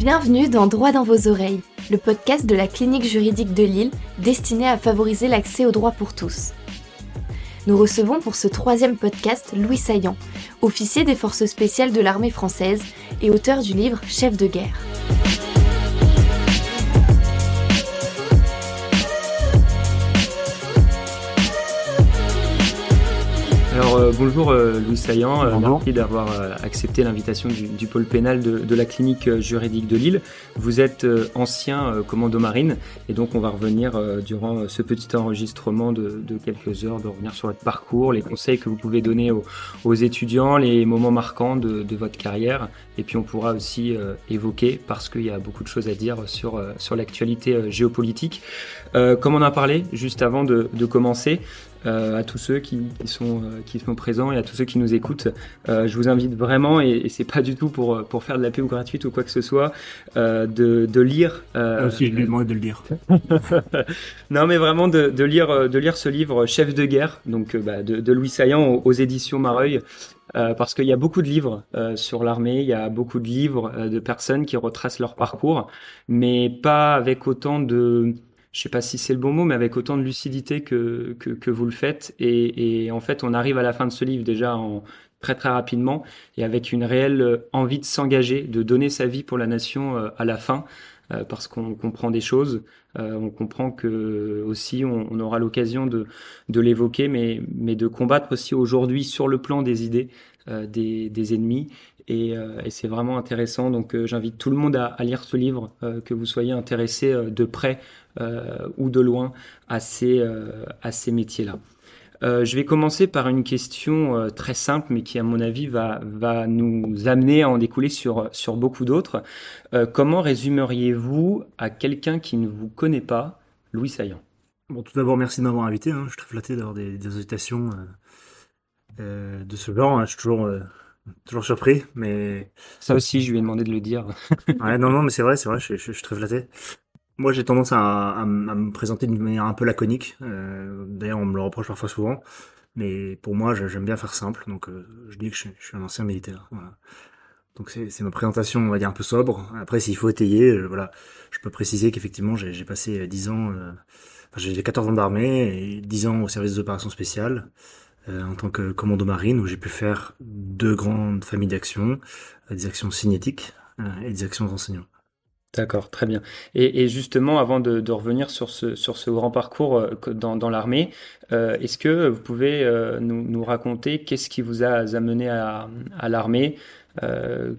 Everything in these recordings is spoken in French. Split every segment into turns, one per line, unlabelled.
Bienvenue dans Droit dans vos oreilles, le podcast de la clinique juridique de Lille destiné à favoriser l'accès au droit pour tous. Nous recevons pour ce troisième podcast Louis Saillant, officier des forces spéciales de l'armée française et auteur du livre Chef de guerre.
Alors euh, bonjour euh, Louis Saillant, euh, merci d'avoir accepté l'invitation du, pôle pénal de, la clinique juridique de Lille. Vous êtes ancien commando marine et donc on va revenir durant ce petit enregistrement de, quelques heures, de revenir sur votre parcours, les conseils que vous pouvez donner aux, étudiants, les moments marquants de, votre carrière et puis on pourra aussi évoquer, parce qu'il y a beaucoup de choses à dire sur, sur l'actualité géopolitique. comme on a parlé juste avant de, commencer, euh, à tous ceux qui, sont, euh, qui sont présents et à tous ceux qui nous écoutent. Euh, je vous invite vraiment, et, et c'est pas du tout pour, pour faire de la pub gratuite ou quoi que ce soit, de, de lire.
Euh, aussi, je lui demande de le lire.
non, mais vraiment de, de, lire, de lire ce livre Chef de guerre, donc bah, de, de, Louis Saillant aux, aux éditions Mareuil. parce qu'il y a beaucoup de livres sur l'armée, il y a beaucoup de livres de personnes qui retracent leur parcours, mais pas avec autant de, je sais pas si c'est le bon mot, mais avec autant de lucidité que, que, que vous le faites. Et, et, en fait, on arrive à la fin de ce livre déjà en, très très rapidement et avec une réelle euh, envie de s'engager, de donner sa vie pour la nation euh, à la fin, euh, parce qu'on comprend des choses, on comprend que aussi on, aura l'occasion de, de l'évoquer, mais, mais de combattre aussi aujourd'hui sur le plan des idées des, des ennemis et, et c'est vraiment intéressant. Donc j'invite tout le monde à, à lire ce livre, que vous soyez intéressé de près euh, ou de loin à ces, euh, à ces métiers-là. Euh, je vais commencer par une question très simple, mais qui, à mon avis, va, va nous amener à en découler sur, sur beaucoup d'autres. comment résumeriez-vous à quelqu'un qui ne vous connaît pas Louis Saillant?
Bon, tout d'abord, merci de m'avoir invité. Hein. Je suis très flatté d'avoir des, des invitations de ce genre. Hein. Je suis toujours, toujours surpris, mais...
Ça aussi, je lui ai demandé de le dire.
ouais, non, non, mais c'est vrai, c'est vrai, je, je, je, suis très flatté. Moi, j'ai tendance à, me présenter d'une manière un peu laconique. Euh, D'ailleurs, on me le reproche parfois souvent. Mais pour moi, j'aime bien faire simple. Donc, euh, je dis que je, suis un ancien militaire. Donc, c'est ma présentation, on va dire, un peu sobre. Après, s'il faut étayer, euh, voilà, je peux préciser qu'effectivement, j'ai passé 10 ans... J'ai 14 ans d'armée et 10 ans au service des opérations spéciales. En tant que commando marine où j'ai pu faire deux grandes familles d'actions, des actions cinétiques et des actions d'enseignement.
D'accord, très bien. Et, justement, avant de, revenir sur ce, grand parcours euh, dans, l'armée, euh, est-ce que vous pouvez euh, nous, raconter qu'est-ce qui vous a amené à, l'armée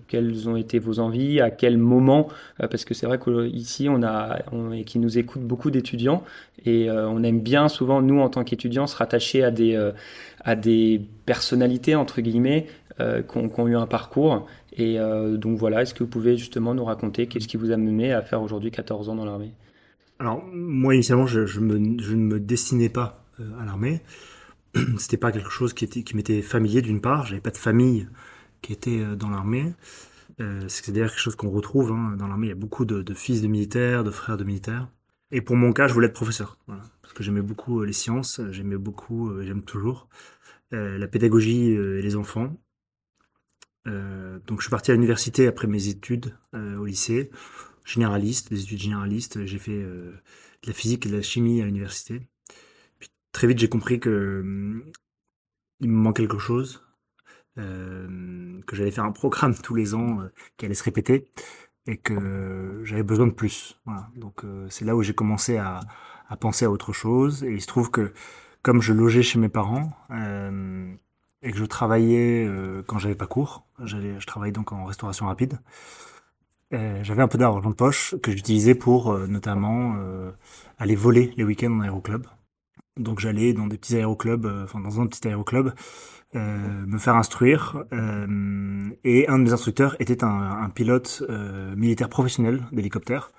quelles ont été vos envies, à quel moment, parce que c'est vrai qu'ici on a, et qui nous écoutent beaucoup d'étudiants et on aime bien souvent nous en tant qu'étudiants se rattacher à des, personnalités entre guillemets qui, ont, eu un parcours et euh, donc voilà, est-ce que vous pouvez justement nous raconter qu'est-ce qui vous a mené à faire aujourd'hui 14 ans dans l'armée?
Alors moi initialement je, ne me destinais pas euh, à l'armée. C'était pas quelque chose qui, était, qui m'était familier d'une part. J'avais pas de famille qui était euh, dans l'armée. Euh, c'est d'ailleurs quelque chose qu'on retrouve hein. dans l'armée. Il y a beaucoup de, fils de militaires, de frères de militaires. Et pour mon cas, je voulais être professeur, parce que j'aimais beaucoup les sciences, j'aimais beaucoup, j'aime toujours la pédagogie et les enfants. Euh, donc je suis parti à l'université après mes études euh, au lycée, généraliste, des études généralistes. J'ai fait euh, de la physique et de la chimie à l'université. Puis très vite j'ai compris que hum, il me manquait quelque chose, euh, que j'allais faire un programme tous les ans qui allait se répéter et que j'avais besoin de plus. Voilà. Donc c'est là où j'ai commencé à, à, penser à autre chose. Et il se trouve que comme je logeais chez mes parents, euh, et que je travaillais euh, quand j'avais pas cours. Je travaillais donc en restauration rapide. J'avais un peu d'argent de poche que j'utilisais pour euh, notamment euh, aller voler les week-ends en aéroclub. Donc j'allais dans des petits aéroclubs, enfin dans un petit aéroclub, me faire instruire. et un de mes instructeurs était un, un pilote militaire professionnel d'hélicoptère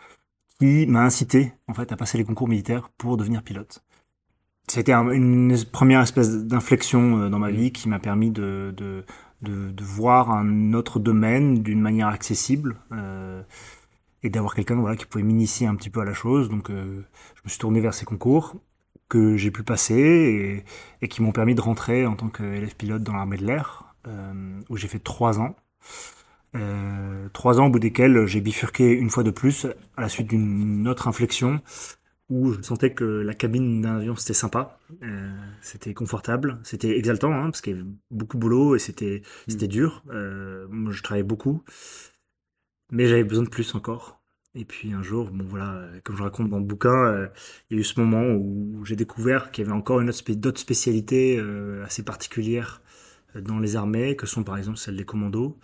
qui m'a incité en fait à passer les concours militaires pour devenir pilote c'était une première espèce d'inflexion euh, dans ma vie qui m'a permis de, de, de, de, voir un autre domaine d'une manière accessible euh, et d'avoir quelqu'un voilà, qui pouvait m'initier un petit peu à la chose. Donc euh, je me suis tourné vers ces concours que j'ai pu passer et, et qui m'ont permis de rentrer en tant qu'élève pilote dans l'armée de l'air, euh, où j'ai fait trois ans. Trois ans au bout desquels j'ai bifurqué une fois de plus à la suite d'une autre inflexion où je sentais que la cabine d'un avion c'était sympa, euh, c'était confortable, c'était exaltant hein, parce qu'il y avait beaucoup de boulot et c'était c'était dur. Euh, moi je travaillais beaucoup, mais j'avais besoin de plus encore. Et puis un jour, bon voilà, comme je raconte dans le bouquin, euh, il y a eu ce moment où j'ai découvert qu'il y avait encore une autre spé- d'autres spécialités euh, assez particulières euh, dans les armées, que sont par exemple celles des commandos.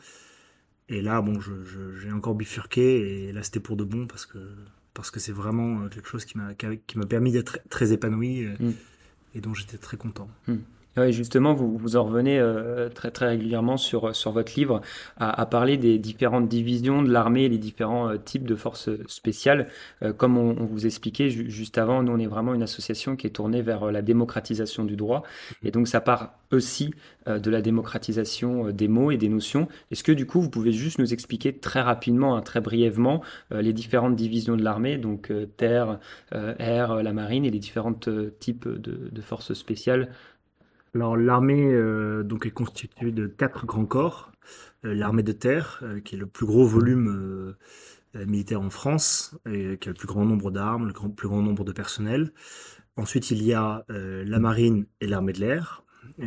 Et là, bon, je- je- j'ai encore bifurqué et là c'était pour de bon parce que parce que c'est vraiment euh, quelque chose qui m'a qui m'a permis d'être très épanoui euh,
Mm.
et dont j'étais très content.
Oui, justement, vous, vous en revenez euh, très très régulièrement sur, sur votre livre à, à parler des différentes divisions de l'armée et les différents euh, types de forces spéciales. Euh, comme on, on vous expliquait ju- juste avant, nous on est vraiment une association qui est tournée vers la démocratisation du droit. Et donc ça part aussi de la démocratisation des mots et des notions. Est-ce que du coup vous pouvez juste nous expliquer très rapidement, hein, très brièvement, les différentes divisions de l'armée, donc terre, air, la marine et les différents types de, de forces spéciales
Alors l'armée euh, donc est constituée de quatre grands corps. Euh, l'armée de terre, euh, qui est le plus gros volume militaire en France, qui a le plus grand nombre d'armes, le plus grand nombre de personnel. Ensuite, il y a la marine et l'armée de l'air,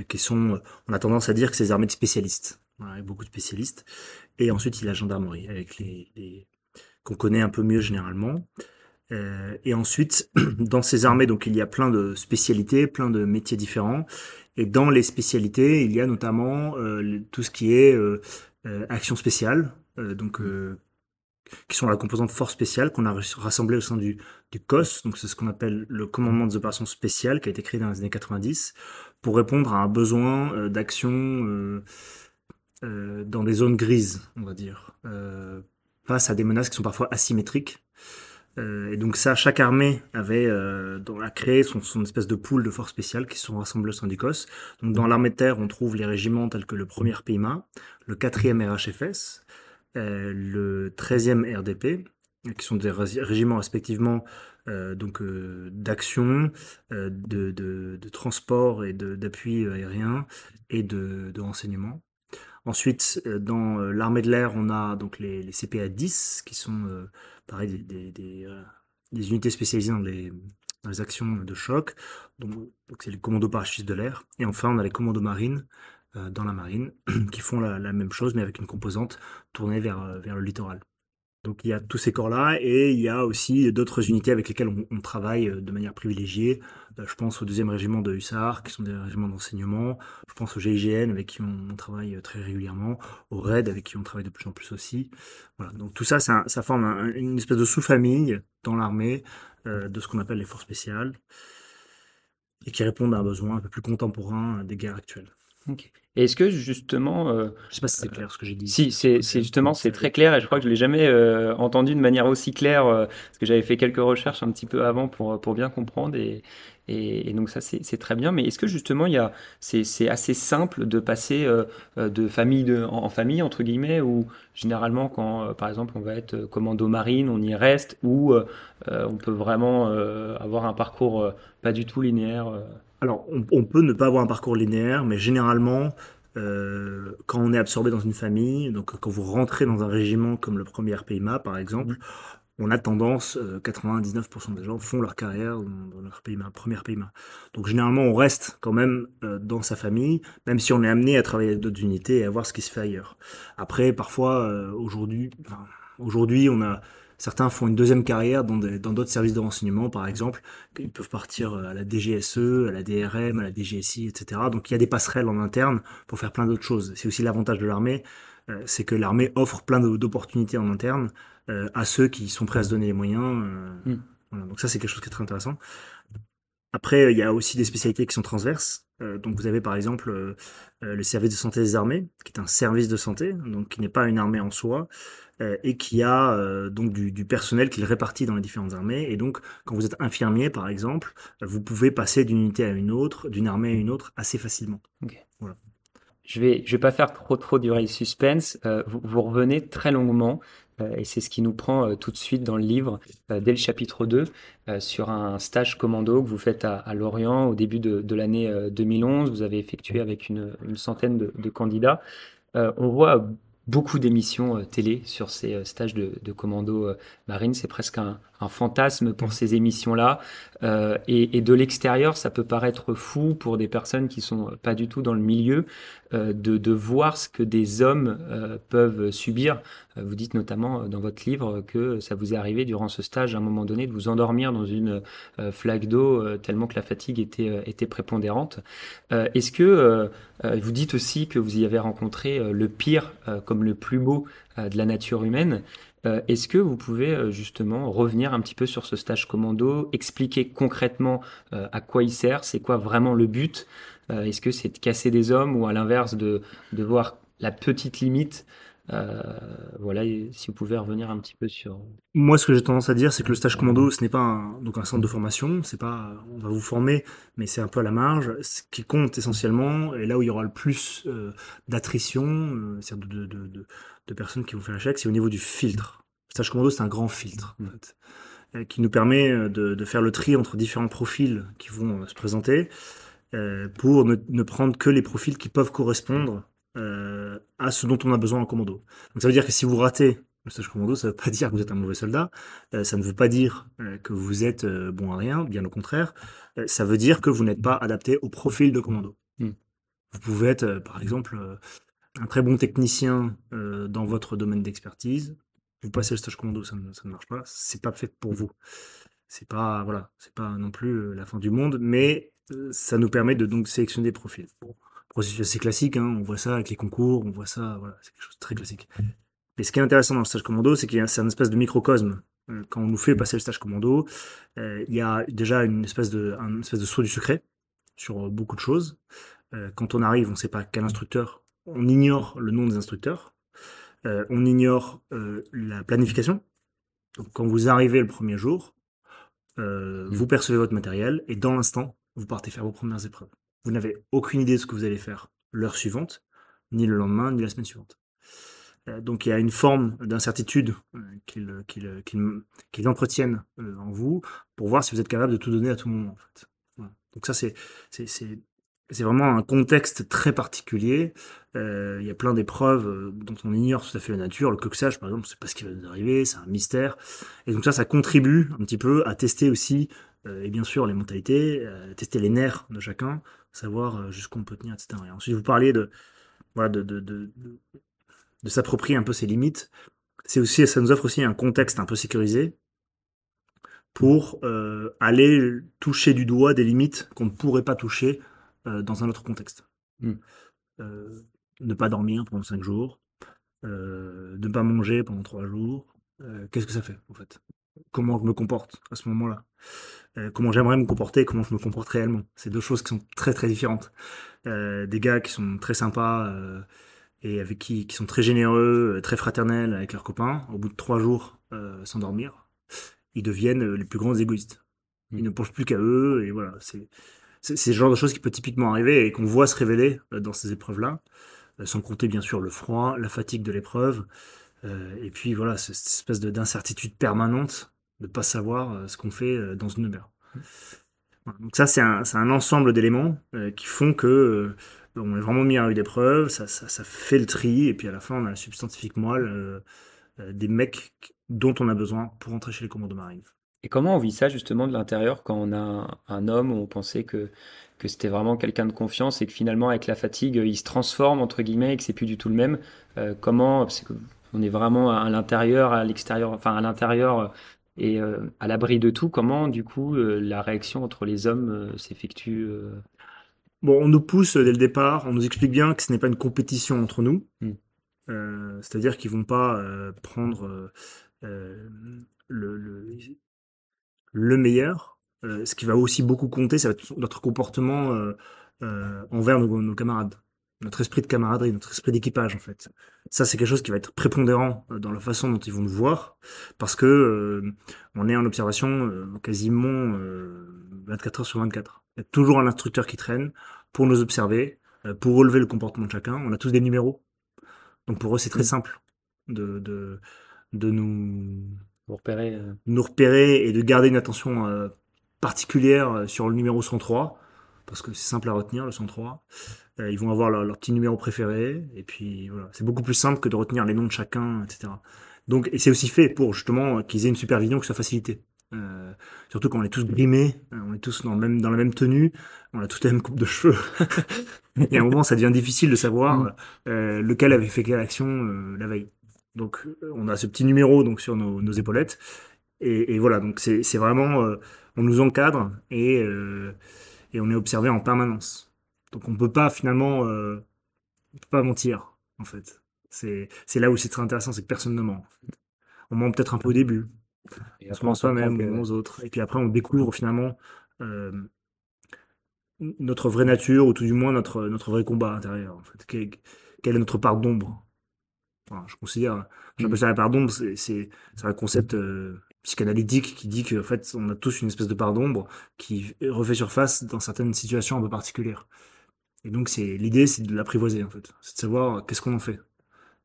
qui sont, on a tendance à dire que c'est armées de spécialistes, avec beaucoup de spécialistes. Et ensuite, il y a la gendarmerie, qu'on connaît un peu mieux généralement. Euh, et ensuite, dans ces armées, donc il y a plein de spécialités, plein de métiers différents. Et dans les spécialités, il y a notamment euh, tout ce qui est euh, euh, action spéciale, donc euh, qui sont la composante force spéciale qu'on a rassemblée au sein du, du COS. Donc c'est ce qu'on appelle le commandement des opérations spéciales, qui a été créé dans les années 90 pour répondre à un besoin d'action dans des zones grises, on va dire, face à des menaces qui sont parfois asymétriques. Euh, et donc ça, chaque armée avait euh, a créé son, espèce de pool de forces spéciales qui sont rassemblées au sein du COS. Donc dans l'armée de terre, on trouve les régiments tels que le 1er PIMA, le 4e RHFS, euh, le 13e RDP, qui sont des ré- régiments respectivement donc d'action, de, transport et d'appui aérien et de renseignement. Ensuite, euh, dans euh, l'armée de l'air, on a donc les, CPA 10, qui sont euh, pareil des, unités spécialisées dans les, actions de choc. C'est les commandos parachutistes de l'air. Et enfin, on a les commandos marines dans la marine qui font la, même chose, mais avec une composante tournée vers le littoral. Donc il y a tous ces corps-là et il y a aussi d'autres unités avec lesquelles on, travaille euh, de manière privilégiée. Euh, je pense au deuxième régiment de hussards, qui sont des régiments d'enseignement. Je pense au GIGN, avec qui on, travaille euh, très régulièrement. Au RAID, avec qui on travaille de plus en plus aussi. Voilà. Donc tout ça, ça, forme un- une espèce de sous-famille dans l'armée de ce qu'on appelle les forces spéciales et qui répondent à un besoin un peu plus contemporain des guerres actuelles.
Ok. Est-ce que justement, euh,
Je sais pas si c'est clair ce que j'ai dit.
si c'est justement c'est très clair et je crois que je l'ai jamais euh, entendu de manière aussi claire euh, parce que j'avais fait quelques recherches un petit peu avant pour pour bien comprendre et et, et donc ça c'est c'est très bien. Mais est-ce que justement il y a c'est c'est assez simple de passer euh, euh, de famille de en, en famille entre guillemets ou généralement quand euh, par exemple on va être euh, commando marine on y reste ou euh, euh, on peut vraiment euh, avoir un parcours euh, pas du tout linéaire. Euh.
Alors, on, on peut ne pas avoir un parcours linéaire, mais généralement, euh, quand on est absorbé dans une famille, donc quand vous rentrez dans un régiment comme le premier PIMA, par exemple, on a tendance, euh, 99% des gens font leur carrière dans, leur PIMA, première PIMA. Donc généralement, on reste quand même euh, dans sa famille, même si on est amené à travailler avec d'autres unités et à voir ce qui se fait ailleurs. Après, parfois, euh, aujourd'hui, enfin, aujourd'hui, on a certains font une deuxième carrière dans d'autres services de renseignement, par exemple. Ils peuvent partir euh, à la DGSE, à la DRM, à la DGSI, etc. Donc il y a des passerelles en interne pour faire plein d'autres choses. C'est aussi l'avantage de l'armée, euh, c'est que l'armée offre plein d'opportunités en interne euh, à ceux qui sont prêts à se donner les moyens.
Mm.
voilà. Donc ça, c'est quelque chose qui est très intéressant. Après, il y a aussi des spécialités qui sont transverses. Euh, donc vous avez par exemple euh, le service de santé des armées, qui est un service de santé, donc qui n'est pas une armée en soi, et qui a euh, donc du, du personnel qu'il répartit dans les différentes armées. Et donc, quand vous êtes infirmier, par exemple, euh, vous pouvez passer d'une unité à une autre, d'une armée à une autre, assez facilement.
Je vais, je vais pas faire trop trop durer le suspense. Euh, vous, vous revenez très longuement, euh, et c'est ce qui nous prend euh, tout de suite dans le livre, euh, dès le chapitre 2, euh, sur un stage commando que vous faites à, à Lorient au début de, de l'année euh, 2011. Vous avez effectué avec une, une centaine de, de candidats. Euh, on voit beaucoup d'émissions télé sur ces stages de, commando marine. C'est presque un, fantasme pour mmh. ces émissions-là. et, et, de l'extérieur, ça peut paraître fou pour des personnes qui sont pas du tout dans le milieu de, de, voir ce que des hommes peuvent subir. Vous dites notamment dans votre livre que ça vous est arrivé durant ce stage à un moment donné de vous endormir dans une flaque d'eau tellement que la fatigue était, était prépondérante. Est-ce que vous dites aussi que vous y avez rencontré le pire comme le plus beau de la nature humaine. Est-ce que vous pouvez justement revenir un petit peu sur ce stage commando, expliquer concrètement à quoi il sert, c'est quoi vraiment le but Est-ce que c'est de casser des hommes ou à l'inverse de, de voir la petite limite euh, voilà, si vous pouvez revenir un petit peu sur.
Moi, ce que j'ai tendance à dire, c'est que le stage commando, ce n'est pas un, donc un centre de formation, c'est pas, on va vous former, mais c'est un peu à la marge. Ce qui compte essentiellement, et là où il y aura le plus euh, d'attrition, euh, c'est-à-dire de, de, de, de, personnes qui vont faire l'échec, c'est au niveau du filtre. Le stage commando, c'est un grand filtre, en fait, qui nous permet de, de, faire le tri entre différents profils qui vont se présenter, pour ne, ne prendre que les profils qui peuvent correspondre euh, à ce dont on a besoin en commando. Donc ça veut dire que si vous ratez le stage commando, ça ne veut pas dire que vous êtes un mauvais soldat, euh, ça ne veut pas dire euh, que vous êtes bon à rien, bien au contraire, ça veut dire que vous n'êtes pas adapté au profil de commando. Hmm. Vous pouvez être, par exemple, un très bon technicien dans votre domaine d'expertise, vous passez le stage commando, ça ne, ça ne marche pas, c'est pas fait pour vous. C'est pas, voilà, c'est pas non plus la fin du monde, mais ça nous permet de donc sélectionner des profils processus assez classique, hein, on voit ça avec les concours, on voit ça, voilà, c'est quelque chose de très classique. Mais ce qui est intéressant dans le stage commando, c'est qu'il y a un espèce de microcosme. Euh, quand on nous fait passer le stage commando, euh, il y a déjà une espèce de, un espèce de saut du secret sur beaucoup de choses. Euh, quand on arrive, on ne sait pas quel instructeur, on ignore le nom des instructeurs, on ignore la planification. Donc, quand vous arrivez le premier jour, vous percevez votre matériel et dans l'instant, vous partez faire vos premières épreuves. Vous n'avez aucune idée de ce que vous allez faire l'heure suivante, ni le lendemain, ni la semaine suivante. Euh, donc il y a une forme d'incertitude euh, qu'ils entretiennent euh, en vous pour voir si vous êtes capable de tout donner à tout moment. En. Donc ça c'est vraiment un contexte très particulier. il y a plein d'épreuves dont on ignore tout à fait la nature. Le coxage, par exemple, c'est pas ce qui va nous arriver, c'est un mystère. Et donc ça, ça contribue un petit peu à tester aussi, et bien sûr, les mentalités, tester les nerfs de chacun, savoir euh, jusqu'où on peut tenir, etc. Et ensuite, vous parliez de, voilà, de, de, de, de s'approprier un peu ses limites. C'est aussi, ça nous offre aussi un contexte un peu sécurisé pour euh, aller toucher du doigt des limites qu'on ne pourrait pas toucher euh, dans un autre contexte. Hmm. ne pas dormir pendant cinq jours, ne pas manger pendant trois jours. Qu'est-ce que ça fait en fait? Comment je me comporte à ce moment-là? Euh, comment j'aimerais me comporter et comment je me comporte réellement. C'est deux choses qui sont très très différentes. Euh, des gars qui sont très sympas euh, et avec qui, qui sont très généreux, très fraternels avec leurs copains, au bout de trois jours sans dormir, ils deviennent les plus grands égoïstes. Ils ne pensent plus qu'à eux et voilà. C'est c'est le genre de choses qui peut typiquement arriver et qu'on voit se révéler dans ces épreuves-là, sans compter bien sûr le froid, la fatigue de l'épreuve, et puis voilà, cette espèce d'incertitude permanente de pas savoir euh, ce qu'on fait euh, dans une mer. Donc ça, c'est un, un, ensemble d'éléments euh, qui font que on est vraiment mis à rude épreuve, ça, ça, ça, fait le tri, et puis à la fin, on a la substantifique moelle des mecs dont on a besoin pour entrer chez les commandos marines.
Et comment on vit ça justement de l'intérieur quand on a un, homme où on pensait que, que c'était vraiment quelqu'un de confiance et que finalement avec la fatigue il se transforme entre guillemets et que c'est plus du tout le même Comment parce que on est vraiment à l'intérieur, à l'extérieur, enfin à l'intérieur et euh, à l'abri de tout, comment du coup euh, la réaction entre les hommes euh, s'effectue
Bon, on nous pousse dès le départ, on nous explique bien que ce n'est pas une compétition entre nous. Hmm. C'est-à-dire qu'ils vont pas prendre le, le, meilleur. ce qui va aussi beaucoup compter, ça va être notre comportement envers nos camarades notre esprit de camaraderie, notre esprit d'équipage en fait. Ça c'est quelque chose qui va être prépondérant euh, dans la façon dont ils vont nous voir, parce que euh, on est en observation euh, quasiment 24 heures sur 24. Il y a toujours un instructeur qui traîne pour nous observer, pour relever le comportement de chacun. On a tous des numéros, donc pour eux c'est très mm. simple de, de, de nous,
repérer.
nous repérer et de garder une attention particulière sur le numéro 103 parce que c'est simple à retenir le 103 ils vont avoir leur, leur, petit numéro préféré. Et puis voilà, c'est beaucoup plus simple que de retenir les noms de chacun, etc. Donc, et c'est aussi fait pour justement qu'ils aient une supervision qui soit facilitée. Euh, surtout quand on est tous grimés, euh, on est tous dans, le même, dans la même tenue, on a tous la même coupe de cheveux. et à un moment, ça devient difficile de savoir mm. euh, lequel avait fait quelle action euh, la veille. Donc, on a ce petit numéro donc sur nos, nos épaulettes. Et, et, voilà, donc c'est vraiment, euh, on nous encadre et, et on est observé en permanence. Donc, on peut pas finalement, on peut pas mentir en fait. C'est là où c'est très intéressant, c'est que personne ne ment. En fait. On ment peut-être un peu au début, et on se ment soi-même aux autres. Et puis après, on découvre finalement euh, notre vraie nature, ou tout du moins notre, notre vrai combat intérieur. En fait. Quelle, est notre part d'ombre? Enfin, Je considère, j'appelle ça la part d'ombre, c'est un concept euh, psychanalytique qui dit qu'en fait, on a tous une espèce de part d'ombre qui refait surface dans certaines situations un peu particulières. Et donc, c'est l'idée, c'est de l'apprivoiser, en fait. C'est de savoir qu'est-ce qu'on en fait.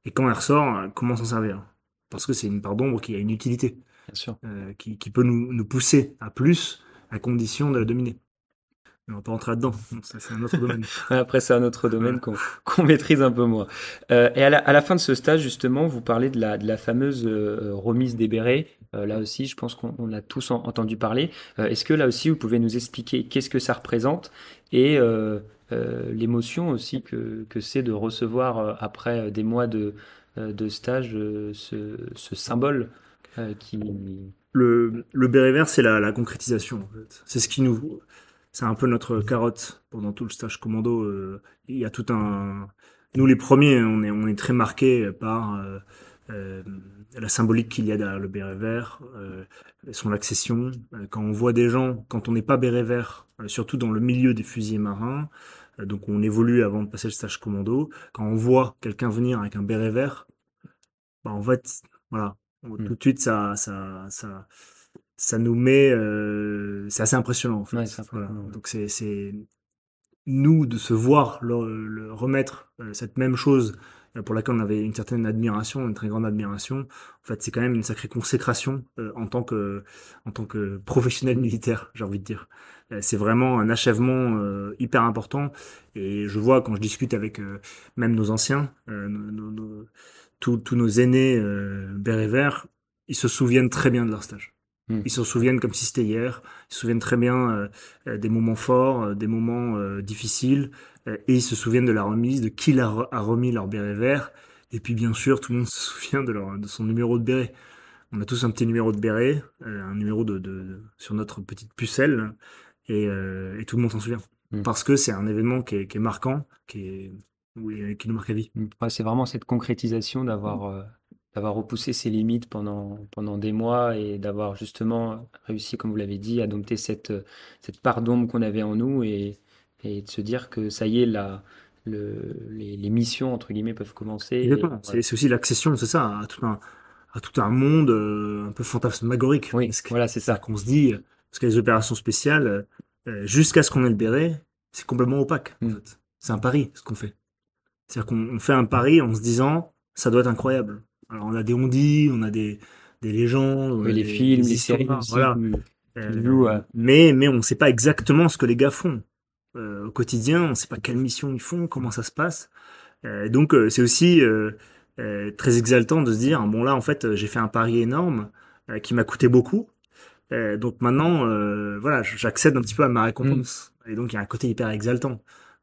Et quand elle ressort, comment s'en servir. Parce que c'est une part d'ombre qui a une utilité. Euh, qui, qui, peut nous, nous, pousser à plus à condition de la dominer. Mais on va pas rentrer là-dedans, c'est un autre domaine.
Après, c'est un autre domaine qu'on maîtrise un peu moins. Euh, et à la, à la, fin de ce stage, justement, vous parlez de la, de la fameuse euh, remise des bérets. Euh, là aussi, je pense qu'on a tous entendu parler. Euh, est-ce que là aussi, vous pouvez nous expliquer qu'est-ce que ça représente et l'émotion aussi que, que c'est de recevoir, après des mois de, de stage, ce, symbole euh, qui...
Le, le béret vert, c'est la, concrétisation. C'est ce qui nous, c'est un peu notre carotte pendant tout le stage commando. Euh, il y a tout un, nous les premiers, on est, on est très marqués par euh, euh la symbolique qu'il y a derrière le béret vert, euh, son accession. Quand on voit des gens, quand on n'est pas béret vert, surtout dans le milieu des fusiliers marins, donc on évolue avant de passer le stage commando. Quand on voit quelqu'un venir avec un béret vert, bah en fait, voilà, Mmh. Tout de suite, ça, ça, ça, ça nous met. Euh, c'est assez impressionnant, en fait. Ouais, voilà. Donc, c'est nous de se voir le, le remettre euh, cette même chose euh, pour laquelle on avait une certaine admiration, une très grande admiration. En fait, c'est quand même une sacrée consécration euh, en tant que en tant que professionnel militaire, j'ai envie de dire. Euh, c'est vraiment un achèvement euh, hyper important. Et je vois quand je discute avec même nos anciens, nos, nos, tous, tous nos aînés euh, béret vert, ils se souviennent très bien de leur stage. Hmm. Ils se souviennent comme si c'était hier. Ils se souviennent très bien euh, euh, des moments forts, euh, des moments euh, difficiles, et ils se souviennent de la remise, de qui a remis leur béret vert. Et puis bien sûr, tout le monde se souvient de, leur, de son numéro de béret. On a tous un petit numéro de béret, un numéro de, de, sur notre petite pucelle, et, et tout le monde s'en souvient. Hmm. Parce que c'est un événement qui est, qui est marquant, qui est oui, qui nous marque à vie.
Ouais, c'est vraiment cette concrétisation d'avoir euh, d'avoir repoussé ses limites pendant, pendant des mois et d'avoir justement réussi, comme vous l'avez dit, à dompter cette, cette part d'ombre qu'on avait en nous et, et de se dire que ça y est, le, les, les missions, entre guillemets, peuvent commencer.
C'est aussi l'accession, c'est ça, à tout un, à tout un monde euh, un peu fantasmagorique.
Oui, voilà, c'est ça.
Qu'on se dit, parce que les opérations spéciales, euh, jusqu'à ce qu'on ait le béret, c'est complètement opaque. En mm. fait. C'est un pari, ce qu'on fait. C'est-à-dire qu'on fait un pari en se disant, ça doit être incroyable. Alors on a des on on a des, des légendes,
les films, les séries,
voilà. Euh, mais mais on ne sait pas exactement ce que les gars font euh, au quotidien. On ne sait pas quelle mission ils font, comment ça se passe. Euh, donc euh, c'est aussi euh, euh, très exaltant de se dire bon là en fait j'ai fait un pari énorme qui m'a coûté beaucoup. Donc maintenant voilà j'accède un petit peu à ma récompense. Mm. Et donc il y a un côté hyper exaltant.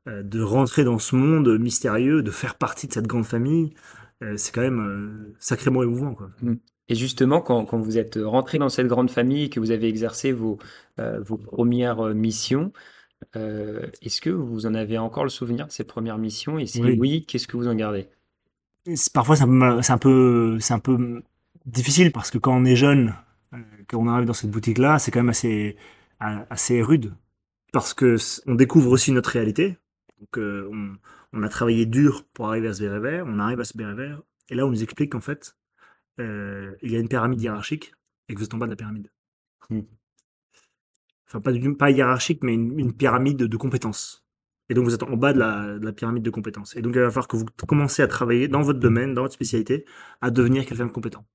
Euh, de rentrer dans ce monde mystérieux, de faire partie de cette grande famille, euh, c'est quand même euh, sacrément émouvant. Quoi.
Mm. Et justement, quand, quand, vous êtes rentré dans cette grande famille, que vous avez exercé vos, vos premières missions, est-ce que vous en avez encore le souvenir de ces premières missions? Et si oui, oui qu'est-ce que vous en gardez?
Parfois, c'est un, peu, c'est un peu difficile parce que quand on est jeune, quand on arrive dans cette boutique-là, c'est quand même assez, assez rude parce que on découvre aussi notre réalité. Donc, euh, on, on, a travaillé dur pour arriver à ce béret vert, on arrive à ce béret vert, et là, on nous explique qu'en fait, euh, il y a une pyramide hiérarchique et que vous êtes en bas de la pyramide. Mmh. Enfin, pas, hiérarchique, mais une, une, pyramide de compétences. Et donc, vous êtes en bas de la, de la, pyramide de compétences. Et donc, il va falloir que vous commencez à travailler dans votre domaine, dans votre spécialité, à devenir quelqu'un de compétent.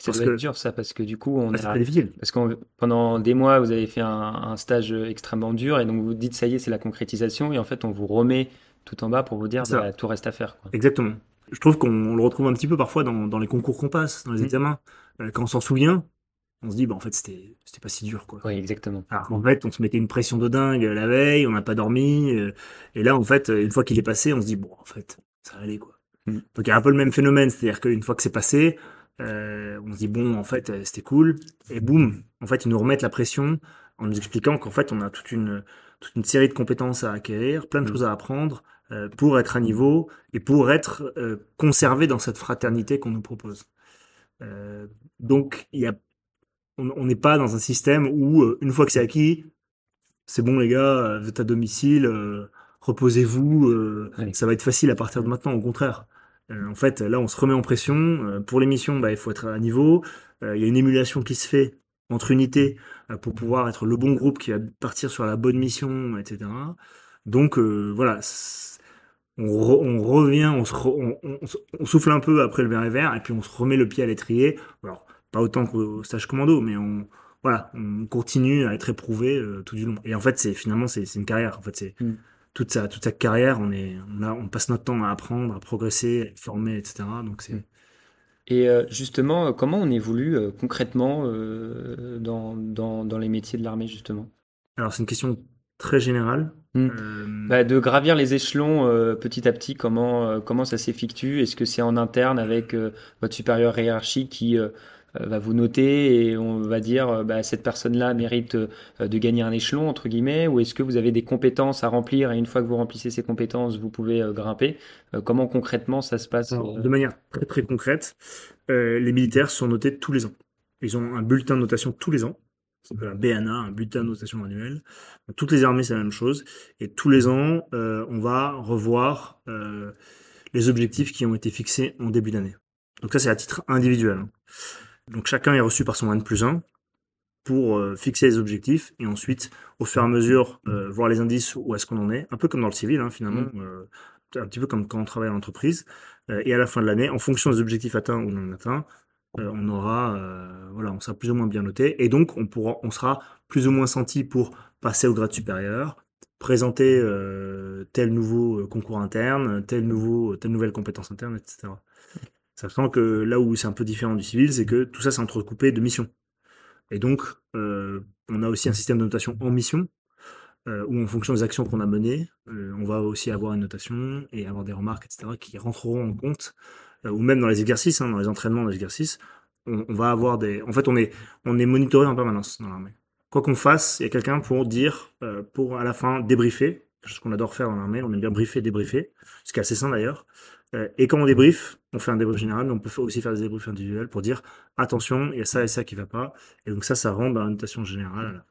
Ça doit que... être dur ça parce que du coup on ah, a... difficile. parce que pendant des mois vous avez fait un, un, stage extrêmement dur et donc vous dites ça y est c'est la concrétisation et en fait on vous remet tout en bas pour vous dire bah, tout reste à faire. Quoi.
Exactement. Je trouve qu'on le retrouve un petit peu parfois dans, dans les concours qu'on passe, dans les mmh. examens. Euh, quand on s'en souvient, on se dit, bah, en fait, c'était, pas si dur, quoi.
Oui, exactement.
Alors, en fait, on se mettait une pression de dingue la veille, on n'a pas dormi, euh, et là, en fait, une fois qu'il est passé, on se dit, bon, en fait, ça va aller, quoi. Mmh. Donc, il y a un peu le même phénomène, c'est-à-dire qu'une fois que c'est passé, euh, on se dit, bon, en fait, c'était cool, et boum, en fait, ils nous remettent la pression en nous expliquant qu'en fait, on a toute une, toute une série de compétences à acquérir, plein de mmh. choses à apprendre, euh, pour être à niveau et pour être euh, conservé dans cette fraternité qu'on nous propose. Euh, donc, y a, on n'est pas dans un système où, une fois que c'est acquis, c'est bon les gars, vous êtes à domicile, reposez-vous, ça va être facile à partir de maintenant, au contraire. En fait, là, on se remet en pression. pour l'émission, bah, il faut être à niveau. Il y a une émulation qui se fait entre unités pour pouvoir être le bon groupe qui va partir sur la bonne mission, etc. Donc voilà, on, revient, on, souffle un peu après le verre est vert, et puis on se remet le pied à l'étrier. Alors, pas autant qu'au stage commando, mais on, voilà, on continue à être éprouvé euh, tout du long. Et en fait, c'est finalement, c'est une carrière. En fait, c'est mm. Toute sa toute sa carrière. On est, on, on passe notre temps à apprendre, à progresser, à être formé, etc. Donc c'est. Mm.
Et euh, justement, comment on évolue euh, concrètement dans, dans, dans les métiers de l'armée justement?
Alors c'est une question très général.
Hmm. Euh, bah, de gravir les échelons euh, petit à petit, comment, euh, comment ça s'effectue? Est-ce que c'est en interne avec votre supérieur hiérarchique qui va vous noter et on va dire bah, cette personne-là mérite de gagner un échelon, entre guillemets Ou est-ce que vous avez des compétences à remplir et une fois que vous remplissez ces compétences, vous pouvez grimper? Comment concrètement ça se passe
De manière très très concrète, les militaires sont notés tous les ans. Ils ont un bulletin de notation tous les ans un BNA, un bulletin de notation annuel. Toutes les armées, c'est la même chose. Et tous les ans, euh, on va revoir euh, les objectifs qui ont été fixés en début d'année. Donc ça, c'est à titre individuel. Donc chacun est reçu par son N plus 1 pour euh, fixer les objectifs et ensuite, au fur et à mesure, voir les indices où est-ce qu'on en est. Un peu comme dans le civil, hein, finalement. Mmh. un petit peu comme quand on travaille en entreprise. et à la fin de l'année, en fonction des objectifs atteints ou non atteints, euh, on aura, euh, voilà, on sera plus ou moins bien noté, et donc on pourra, on sera plus ou moins senti pour passer au grade supérieur, présenter euh, tel nouveau concours interne, tel nouveau, telle nouvelle compétence interne, etc. Sachant que là où c'est un peu différent du civil, c'est que tout ça c'est entrecoupé de missions. Et donc, on a aussi un système de notation en mission, où en fonction des actions qu'on a menées, on va aussi avoir une notation et avoir des remarques, etc., qui rentreront en compte euh, ou même dans les exercices, hein, dans les entraînements d'exercices, on, on, va avoir des. En fait, on est, on est monitoré en permanence dans l'armée. Quoi qu'on fasse, il y a quelqu'un pour dire, euh, pour à la fin débriefer, ce qu'on adore faire dans l'armée, on aime bien briefer, débriefer, ce qui est assez sain d'ailleurs. Euh, et quand on débrief, on fait un débrief général, mais on peut aussi faire des débriefs individuels pour dire attention, il y a ça et ça qui va pas. Et donc ça, ça rend dans la notation générale.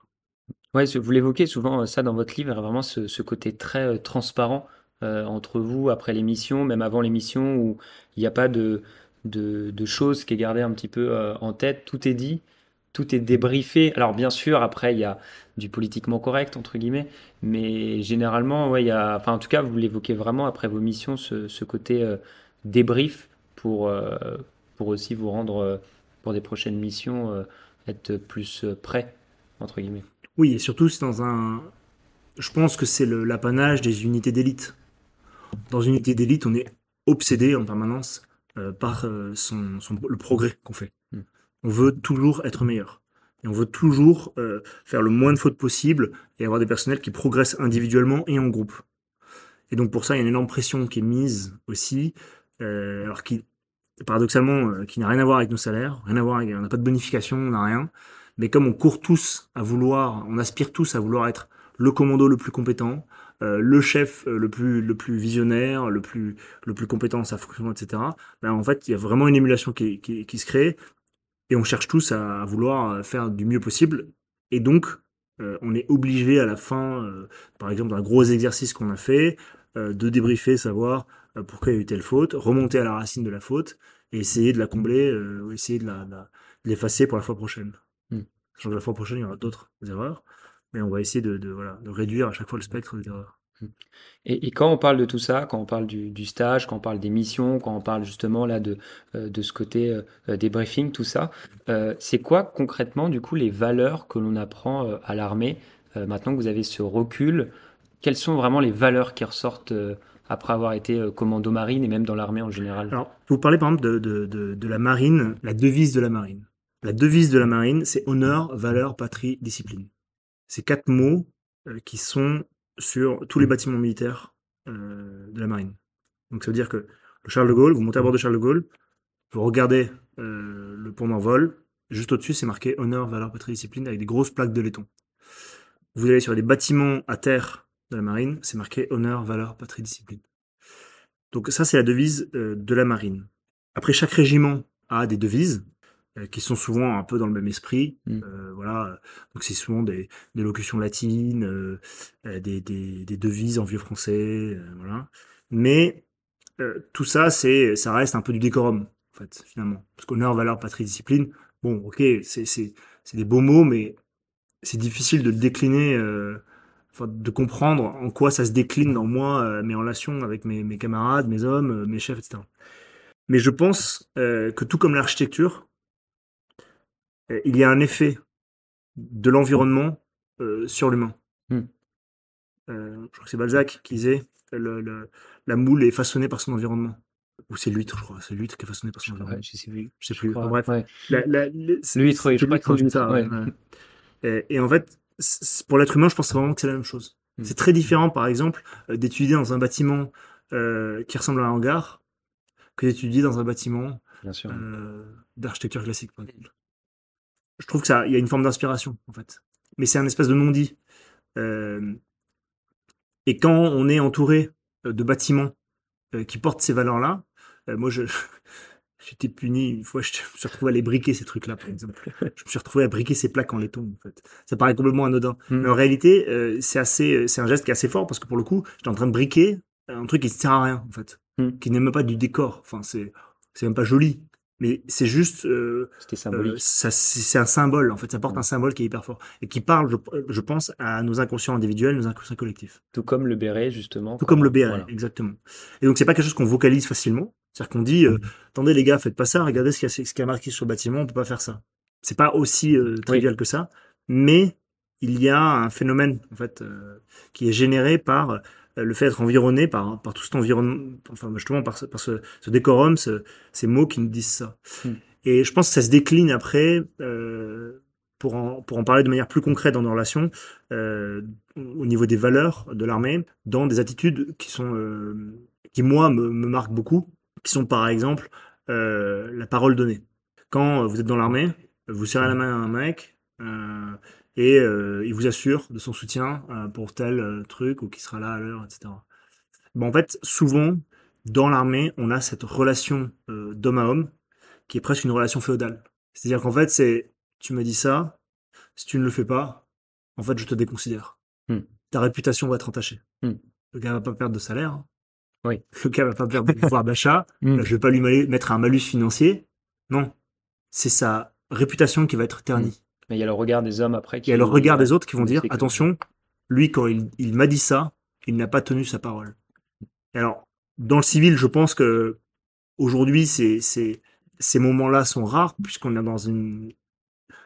Ouais, vous l'évoquez souvent ça dans votre livre, vraiment ce, côté très transparent euh, entre vous après l'émission, même avant l'émission, où il n'y a pas de, de, choses qui est gardé un petit peu euh, en tête. Tout est dit, tout est débriefé. Alors bien sûr, après, il y a du politiquement correct, entre guillemets, mais généralement, ouais, enfin, en tout cas, vous l'évoquez vraiment après vos missions, ce, côté euh, débrief pour, pour aussi vous rendre, pour des prochaines missions, être plus prêt, entre guillemets.
Oui, et surtout, c'est dans un. Je pense que c'est l'apanage des unités d'élite. Dans une unité d'élite, on est obsédé en permanence euh, par euh, son, le progrès qu'on fait. On veut toujours être meilleur. Et on veut toujours euh, faire le moins de fautes possible et avoir des personnels qui progressent individuellement et en groupe. Et donc pour ça, il y a une énorme pression qui est mise aussi, alors qui, paradoxalement, qui n'a rien à voir avec nos salaires, rien à voir avec, on n'a pas de bonification, on n'a rien. Mais comme on court tous à vouloir, on aspire tous à vouloir être le commando le plus compétent, euh, le chef euh, le plus le plus visionnaire, le plus le plus compétent dans sa fonction, etc. Ben, en fait, il y a vraiment une émulation qui se crée et on cherche tous à, vouloir faire du mieux possible. Et donc, euh, on est obligé à la fin, par exemple, d'un gros exercice qu'on a fait, de débriefer, savoir pourquoi il y a eu telle faute, remonter à la racine de la faute et essayer de la combler, ou essayer de la, l'effacer pour la fois prochaine. Hmm. la fois prochaine, il y aura d'autres erreurs mais on va essayer de, voilà, de réduire à chaque fois le spectre des erreurs.
Et, et, quand on parle de tout ça, quand on parle du, du, stage, quand on parle des missions, quand on parle justement là de, euh, de ce côté euh, des briefings, tout ça, euh, c'est quoi concrètement du coup les valeurs que l'on apprend euh, à l'armée maintenant que vous avez ce recul? Quelles sont vraiment les valeurs qui ressortent après avoir été euh, commando marine et même dans l'armée en général?
Alors, vous parlez par exemple de, de, de, de, la marine, la devise de la marine. La devise de la marine, c'est honneur, valeur, patrie, discipline. C'est quatre mots euh, qui sont sur tous les bâtiments militaires euh, de la marine. Donc ça veut dire que le Charles de Gaulle, vous montez à bord de Charles de Gaulle, vous regardez euh, le pont d'envol, juste au-dessus c'est marqué honneur, valeur, patrie, discipline avec des grosses plaques de laiton. Vous allez sur les bâtiments à terre de la marine, c'est marqué honneur, valeur, patrie, discipline. Donc ça, c'est la devise euh, de la marine. Après, chaque régiment a des devises euh, qui sont souvent un peu dans le même esprit.
Mm.
Euh, voilà, donc c'est souvent des, des locutions latines, euh, euh, des, des, des devises en vieux français, euh, voilà. Mais euh, tout ça, c'est, ça reste un peu du décorum, en fait, finalement. Parce qu'honneur, valeur, patrie, discipline, bon, ok, c'est, c'est, c'est des beaux mots, mais c'est difficile de le décliner, euh, de comprendre en quoi ça se décline dans moi, euh, mes relations avec mes, mes camarades, mes hommes, euh, mes chefs, etc. Mais je pense euh, que tout comme l'architecture, euh, il y a un effet de l'environnement euh, sur l'humain.
Hmm.
Euh, je crois que c'est Balzac qui disait le, le- la moule est façonnée par son environnement. Ou c'est l'huître, je crois. C'est l'huître qui est façonnée par son environnement.
je sais plus.
Je sais plus.
crois,
Enfin, bref.
ouais. L'huître, oui, je crois que c'est
ça,
ouais.
ouais. Et, et en fait, pour l'être humain, je pense vraiment que c'est la même chose.
Mm.
C'est très différent, par exemple, euh, d'étudier dans un bâtiment euh, qui ressemble à un hangar que d'étudier dans un bâtiment euh, d'architecture classique, par exemple. Je trouve que ça, il y a une forme d'inspiration, en fait. Mais c'est un espèce de non-dit. Euh, et quand on est entouré euh, de bâtiments euh, qui portent ces valeurs-là, moi, je, j'étais puni une fois, je me suis retrouvé à les briquer, ces trucs-là, par exemple. Je me suis retrouvé à briquer ces plaques en laiton, en fait. Ça paraît complètement anodin.
Mm.
Mais en réalité, euh, c'est assez, c'est un geste qui est assez fort parce que pour le coup, j'étais en train de briquer un truc qui ne sert à rien, en fait.
Mm.
Qui n'est même pas du décor. Enfin, c'est, c'est même pas joli. Mais c'est juste, euh, euh,
symbolique.
ça, c'est un symbole, en fait. Ça porte un symbole qui est hyper fort. Et qui parle, je, je pense, à nos inconscients individuels, nos inconscients collectifs.
Tout comme le béret, justement.
Tout comme le béret,
voilà.
exactement. Et donc, c'est pas quelque chose qu'on vocalise facilement. C'est-à-dire qu'on dit, euh,
Mm.
attendez les gars, faites pas ça, regardez ce qu'il y a, ce qu'il y a marqué sur le bâtiment, on peut pas faire ça. C'est pas aussi euh, trivial que ça, mais il y a un phénomène, en fait, euh, qui est généré par euh, le fait d'être environné par, par tout cet environnement, enfin, justement, par ce, par ce, ce décorum, ce- ces mots qui nous disent ça.
Mm.
Et je pense que ça se décline après, euh, pour en, pour en parler de manière plus concrète dans nos relations, euh, au niveau des valeurs de l'armée, dans des attitudes qui sont, euh, qui moi me, me marquent beaucoup, qui sont par exemple euh, la parole donnée. Quand vous êtes dans l'armée, vous serrez la main à un mec euh, et euh, il vous assure de son soutien euh, pour tel euh, truc ou qui sera là à l'heure, etc. Bon, en fait, souvent dans l'armée, on a cette relation d'homme à homme qui est presque une relation féodale. C'est-à-dire qu'en fait, c'est tu me dis ça, si tu ne le fais pas, en fait, je te déconsidère.
Hmm.
Ta réputation va être entachée.
Hmm.
Le gars va pas perdre de salaire. hein.
Oui.
Le gars va pas perdre de pouvoir d'achat.
Mm.
Je vais pas lui mettre un malus financier. Non. C'est sa réputation qui va être ternie.
Mais il y a le regard des hommes après.
Il y a le regard des autres qui vont
qui
dire attention, lui, quand il, il m'a dit ça, il n'a pas tenu sa parole. Alors, dans le civil, je pense que aujourd'hui, ces moments-là sont rares, puisqu'on est dans une,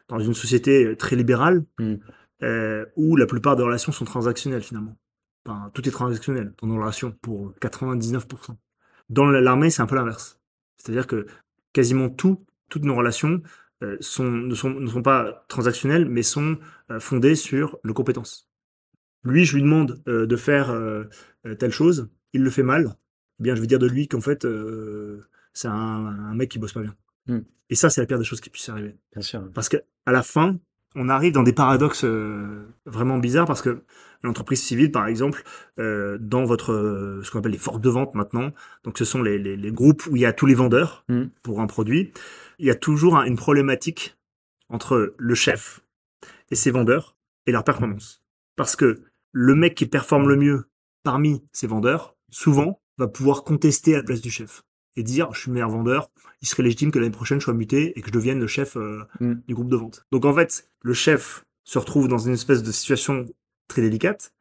dans une société très libérale,
Mm.
euh, où la plupart des relations sont transactionnelles finalement. Enfin, tout est transactionnel dans nos relations pour 99%. Dans l'armée, c'est un peu l'inverse. C'est-à-dire que quasiment tout, toutes nos relations euh, sont, ne, sont, ne sont pas transactionnelles, mais sont euh, fondées sur nos compétences. Lui, je lui demande euh, de faire euh, euh, telle chose, il le fait mal, eh bien je vais dire de lui qu'en fait, euh, c'est un, un mec qui bosse pas bien.
Hmm.
Et ça, c'est la pire des choses qui puisse arriver.
Bien sûr.
Parce que à la fin, on arrive dans des paradoxes euh, vraiment bizarres parce que l'entreprise civile, par exemple, euh, dans votre euh, ce qu'on appelle les forces de vente maintenant, donc ce sont les, les, les groupes où il y a tous les vendeurs
Mm.
pour un produit, il y a toujours un- une problématique entre le chef et ses vendeurs et leur performance. Parce que le mec qui performe le mieux parmi ces vendeurs, souvent, va pouvoir contester à la place du chef et dire je suis le meilleur vendeur, il serait légitime que l'année prochaine je sois muté et que je devienne le chef euh,
Mm.
du groupe de vente. Donc en fait, le chef se retrouve dans une espèce de situation très délicate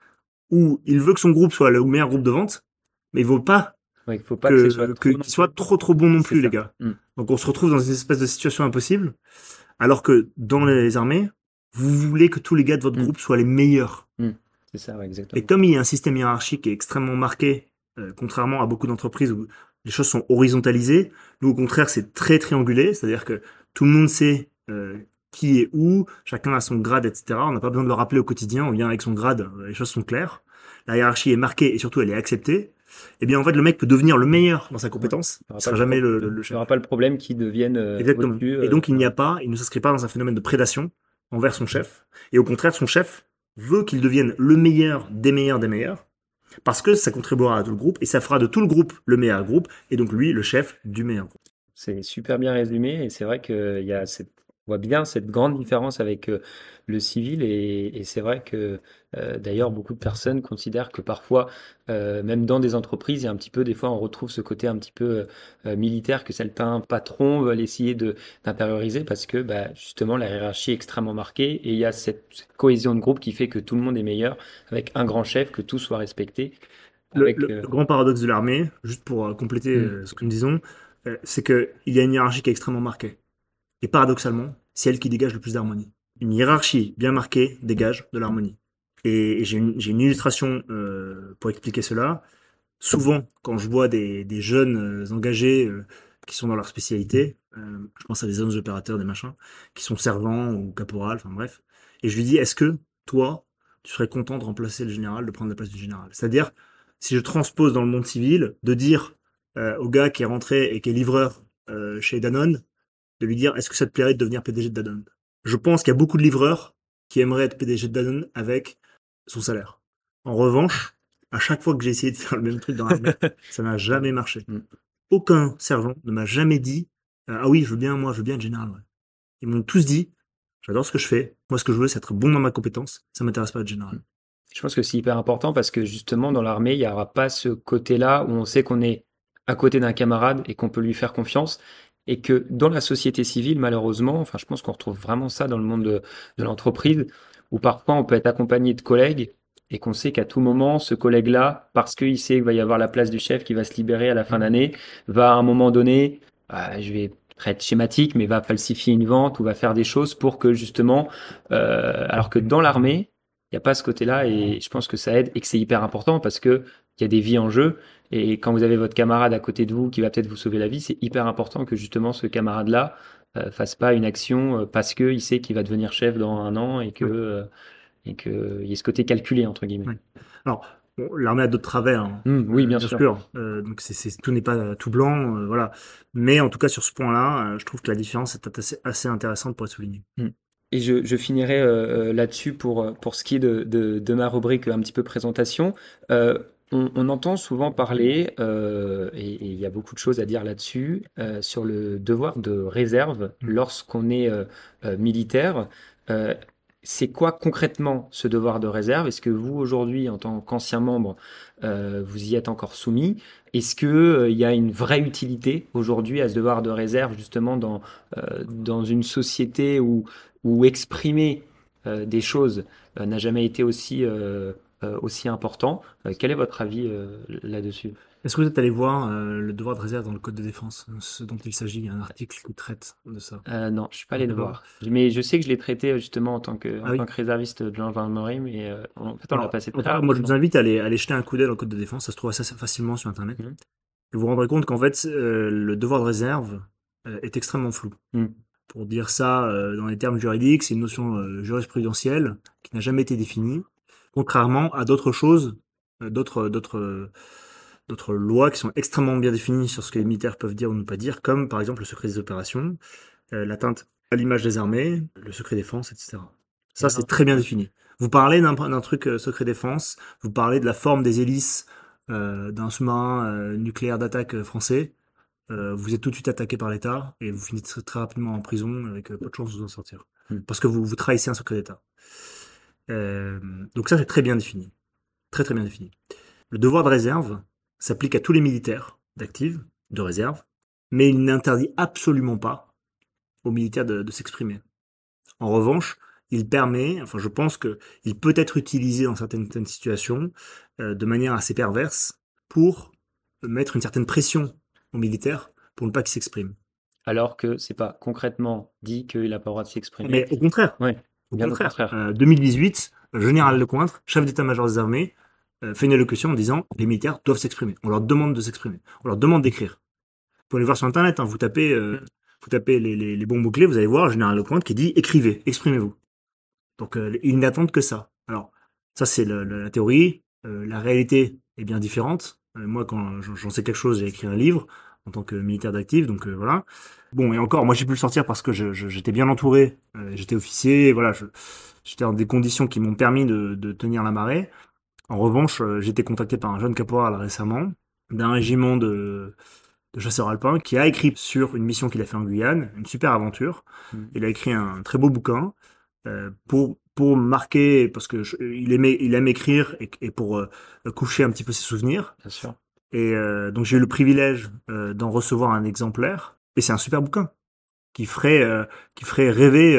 où il veut que son groupe soit le meilleur groupe de vente, mais il veut pas
Ouais,
que,
que, soit trop
qu'il soit trop trop bon non plus,
ça.
les gars.
Mm.
Donc on se retrouve dans une espèce de situation impossible, alors que dans les armées, vous voulez que tous les gars de votre
Mm.
groupe soient les meilleurs.
C'est ça, ouais, exactement.
Et comme il y a un système hiérarchique qui est extrêmement marqué Euh, contrairement à beaucoup d'entreprises où les choses sont horizontalisées, nous au contraire c'est très triangulé, c'est-à-dire que tout le monde sait euh, qui est où, chacun a son grade, etc. On n'a pas besoin de le rappeler au quotidien, on vient avec son grade, euh, les choses sont claires. La hiérarchie est marquée et surtout elle est acceptée. Eh bien en fait le mec peut devenir le meilleur dans sa compétence,
Il aura
il sera
pas
jamais
pro-
le, chef.
pas le problème qui devienne euh,
Exactement.
au-dessus,
Et
euh,
donc il n'y a pas, il ne s'inscrit pas dans un phénomène de prédation envers son chef. Et au contraire, son chef veut qu'il devienne le meilleur des meilleurs des meilleurs, parce que ça contribuera à tout le groupe et ça fera de tout le groupe le meilleur groupe et donc lui le chef du meilleur groupe.
C'est super bien résumé et c'est vrai qu'il y a cette, voit bien cette grande différence avec euh, le civil et, et c'est vrai que euh, d'ailleurs beaucoup de personnes considèrent que parfois, euh, même dans des entreprises, il y a un petit peu, des fois on retrouve ce côté un petit peu euh, militaire que certains patrons veulent essayer de d'intérioriser parce que bah, justement la hiérarchie est extrêmement marquée et il y a cette, cette cohésion de groupe qui fait que tout le monde est meilleur avec un grand chef, que tout soit respecté.
Le,
Avec,
le- le grand paradoxe de l'armée, juste pour compléter
Mm.
euh, ce que nous disons, c'est qu'il y a une hiérarchie qui est extrêmement marquée. Et paradoxalement, c'est elle qui dégage le plus d'harmonie. Une hiérarchie bien marquée dégage de l'harmonie. Et, j'ai une, illustration euh, pour expliquer cela. Souvent, quand je vois des, jeunes euh, engagés euh, qui sont dans leur spécialité, je pense à des hommes opérateurs, des machins, qui sont sergents ou caporal, enfin bref, et je lui dis, est-ce que toi, tu serais content de remplacer le général, de prendre la place du général? C'est-à-dire, si je transpose dans le monde civil, de dire au gars qui est rentré et qui est livreur chez Danone, de lui dire est-ce que ça te plairait de devenir PDG de Danone? Je pense qu'il y a beaucoup de livreurs qui aimeraient être PDG de Danone avec son salaire. En revanche, à chaque fois que j'ai essayé de faire le même truc dans l'armée, ça n'a jamais marché.
Mm.
Aucun sergent ne m'a jamais dit euh, ah oui, je veux bien moi, je veux bien être général. ouais. Ils m'ont tous dit j'adore ce que je fais. Moi, ce que je veux, c'est être bon dans ma compétence. Ça m'intéresse pas d'être général.
Je pense que c'est hyper important parce que justement dans l'armée, il n'y aura pas ce côté-là où on sait qu'on est à côté d'un camarade et qu'on peut lui faire confiance. Et que dans la société civile, malheureusement, enfin, je pense qu'on retrouve vraiment ça dans le monde de, de l'entreprise, où parfois on peut être accompagné de collègues et qu'on sait qu'à tout moment, ce collègue-là, parce qu'il sait qu'il va y avoir la place du chef qui va se libérer à la fin d'année, va à un moment donné, euh, je vais être schématique, mais va falsifier une vente ou va faire des choses pour que justement, euh, alors que dans l'armée, il n'y a pas ce côté-là et je pense que ça aide et que c'est hyper important parce que il y a des vies en jeu et quand vous avez votre camarade à côté de vous qui va peut-être vous sauver la vie, c'est hyper important que justement ce camarade-là euh, fasse pas une action euh, parce que il sait qu'il va devenir chef dans un an et que euh, et que il y ait ce côté calculé entre guillemets.
Alors, l'armée a d'autres travers. hein.
Hum, oui, bien, sûr.
Euh, donc c'est, c'est- tout n'est pas euh, tout blanc, euh, voilà. Mais en tout cas sur ce point-là, euh, je trouve que la différence est assez, assez intéressante pour être soulignée.
Et je, je finirai euh, euh, là-dessus pour, euh, pour ce qui est de, de, de ma rubrique un petit peu présentation. On, on entend souvent parler, euh, et et il y a beaucoup de choses à dire là-dessus, euh, sur le devoir de réserve lorsqu'on est euh, euh, militaire. Euh, c'est quoi concrètement ce devoir de réserve? Est-ce que vous, aujourd'hui, en tant qu'ancien membre, euh, vous y êtes encore soumis? Est-ce que, euh, il y a une vraie utilité aujourd'hui à ce devoir de réserve, justement, dans, euh, dans une société où où exprimer euh, des choses euh, n'a jamais été aussi, euh, aussi important. Euh, quel est votre avis euh, là-dessus?
Est-ce que vous êtes allé voir euh, le devoir de réserve dans le code de défense, euh, ce dont il s'agit, il y a un article qui traite de ça.
Euh, non, je suis pas allé le voir. Mais je sais que je l'ai traité euh, justement en tant que, en
Ah oui.
tant que réserviste de gendarmerie, mais euh, en fait, on l'a passé
en
très
moi, je vous invite à aller, à aller jeter un coup d'œil dans le code de défense. Ça se trouve assez facilement sur Internet.
Mhm.
Et vous vous rendrez compte qu'en fait, euh, le devoir de réserve euh, est extrêmement flou.
Mhm.
Pour dire ça euh, dans les termes juridiques, c'est une notion euh, jurisprudentielle qui n'a jamais été définie, contrairement à d'autres choses, euh, d'autres, d'autres, euh, d'autres lois qui sont extrêmement bien définies sur ce que les militaires peuvent dire ou ne pas dire, comme par exemple le secret des opérations, euh, l'atteinte à l'image des armées, le secret défense, etc. Ça, c'est très bien défini. Vous parlez d'un truc euh, secret défense, vous parlez de la forme des hélices euh, d'un sous-marin euh, nucléaire d'attaque euh, français, euh, vous êtes tout de suite attaqué par l'État et vous finissez très, très rapidement en prison avec euh, peu de chances de vous en sortir.
Hmm.
Parce que vous, vous trahissez un secret d'État. Euh, donc ça, c'est très bien défini. Très très bien défini. Le devoir de réserve s'applique à tous les militaires d'active, de réserve, mais il n'interdit absolument pas aux militaires de, de s'exprimer. En revanche, il permet, enfin je pense que il peut être utilisé dans certaines, certaines situations euh, de manière assez perverse pour mettre une certaine pression aux militaires pour ne pas qu'ils s'expriment.
Alors que c'est pas concrètement dit qu'il n'a pas le droit de s'exprimer.
Mais au contraire,
Ouais,
au
bien
contraire,
contraire.
euh, 2018, le général Lecointre, chef d'état-major des armées, euh, fait une allocution en disant les militaires doivent s'exprimer. On leur demande de s'exprimer. On leur demande d'écrire. Vous pouvez aller voir sur Internet, hein, vous tapez, euh, vous tapez les, les, les bons mots-clés, vous allez voir Général Lecointe qui dit écrivez, exprimez-vous. Donc euh, ils n'attendent que ça. Alors, ça c'est la théorie. Euh, la réalité est bien différente. Euh, moi, quand j'en sais quelque chose, j'ai écrit un livre en tant que militaire d'actif, donc euh, voilà. Bon, et encore, moi j'ai pu le sortir parce que je- je- j'étais bien entouré. Euh, j'étais officier, voilà, j'étais dans des conditions qui m'ont permis de, de tenir la marée. En revanche, euh, j'ai été contacté par un jeune caporal récemment d'un régiment de, de chasseurs alpins qui a écrit sur une mission qu'il a fait en Guyane, une super aventure.
Mm.
Il a écrit un très beau bouquin euh, pour pour marquer parce que je- il aimait il aime écrire et, et pour euh, coucher un petit peu ses souvenirs.
Bien sûr.
Et euh, donc j'ai eu le privilège euh, d'en recevoir un exemplaire. Et c'est un super bouquin qui ferait euh, rêver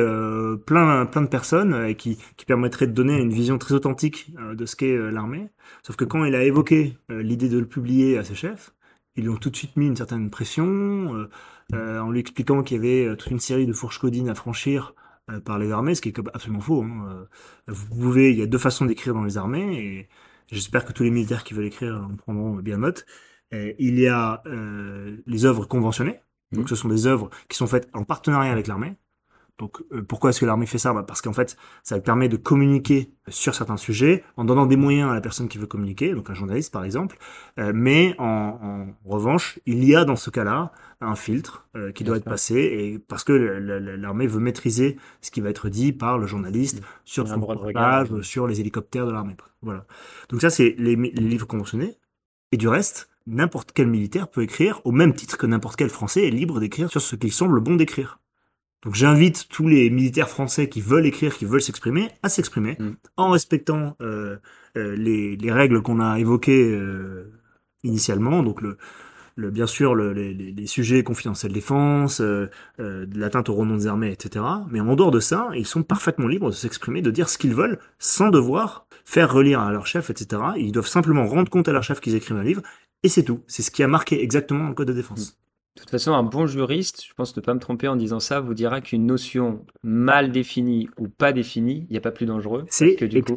plein plein de personnes et qui permettrait de donner une vision très authentique de ce qu'est l'armée. Sauf que quand il a évoqué l'idée de le publier à ses chefs, ils lui ont tout de suite mis une certaine pression en lui expliquant qu'il y avait toute une série de fourches codines à franchir par les armées, ce qui est absolument faux. hein. Vous pouvez, il y a deux façons d'écrire dans les armées j'espère que tous les militaires qui veulent écrire en prendront bien note. Euh, il y a euh, les œuvres conventionnées, donc
Mhm.
ce sont des œuvres qui sont faites en partenariat avec l'armée. Donc euh, pourquoi est-ce que l'armée fait ça? Bah, Parce qu'en fait, ça permet de communiquer sur certains sujets en donnant des moyens à la personne qui veut communiquer, donc un journaliste par exemple. Euh, mais en, en revanche, il y a dans ce cas-là un filtre euh, qui doit être passé et parce que l'armée veut maîtriser ce qui va être dit par le journaliste sur son reportage, sur les hélicoptères de l'armée. Voilà. Donc ça, c'est les, les livres conventionnés. Et du reste, n'importe quel militaire peut écrire, au même titre que n'importe quel Français est libre d'écrire sur ce qu'il semble bon d'écrire. Donc j'invite tous les militaires français qui veulent écrire, qui veulent s'exprimer, à s'exprimer,
Mm.
en respectant euh, euh, les, les règles qu'on a évoquées euh, initialement. Donc le, le, bien sûr le- les, les- les sujets confidentiels défense, euh, euh, de l'atteinte au renom des armées, etc. Mais en dehors de ça, ils sont parfaitement libres de s'exprimer, de dire ce qu'ils veulent, sans devoir faire relire à leur chef, etc. Ils doivent simplement rendre compte à leur chef qu'ils écrivent un livre, et c'est tout. C'est ce qui a marqué exactement le code de défense.
De toute façon, un bon juriste, je pense ne pas me tromper en disant ça, vous dira qu'une notion mal définie ou pas définie, il n'y a pas plus dangereux.
C'est
que du coup,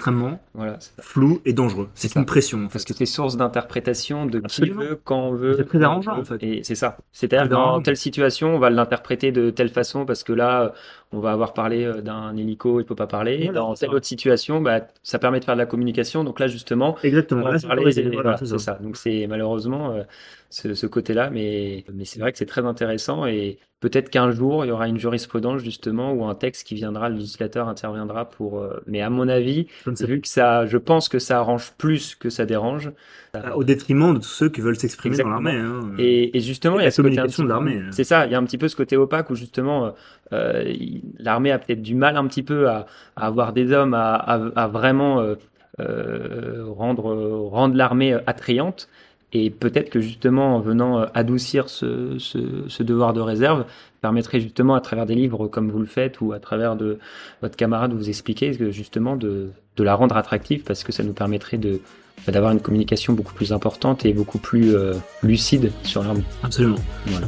voilà,
flou et dangereux. C'est
ça.
une pression. En
Parce que c'est source d'interprétation de qui veut, quand on veut.
C'est très arrangeant, en fait.
Et c'est ça. C'est-à-dire dans telle situation, on va l'interpréter de telle façon parce que là, on va avoir parlé euh, d'un hélico, il peut pas parler.
Voilà,
dans telle
ça.
autre situation, bah, ça permet de faire de la communication. Donc là, justement,
Exactement.
on va parler
Voilà, c'est
c'est
ça.
ça. Donc c'est malheureusement euh, ce, ce côté-là, mais, mais c'est vrai que c'est très intéressant et peut-être qu'un jour il y aura une jurisprudence justement ou un texte qui viendra, le législateur interviendra pour. euh, mais à mon avis, vu que ça, je pense que ça arrange plus que ça dérange.
pas. Au détriment de tous ceux qui veulent s'exprimer dans l'armée. hein.
Et, et justement,
Et
il y
la
a ce côté un
communication de l'armée, hein.
C'est ça, il y a un petit peu ce côté opaque où justement euh, l'armée a peut-être du mal un petit peu à, à avoir des hommes à, à- à vraiment euh, rendre, rendre l'armée attrayante. Et peut-être que justement, en venant euh, adoucir ce, ce, ce devoir de réserve, permettrait justement à travers des livres comme vous le faites ou à travers de votre camarade où vous expliquez que justement de, de la rendre attractive parce que ça nous permettrait de bah, d'avoir une communication beaucoup plus importante et beaucoup plus euh, lucide sur l'armée.
Absolument.
Voilà.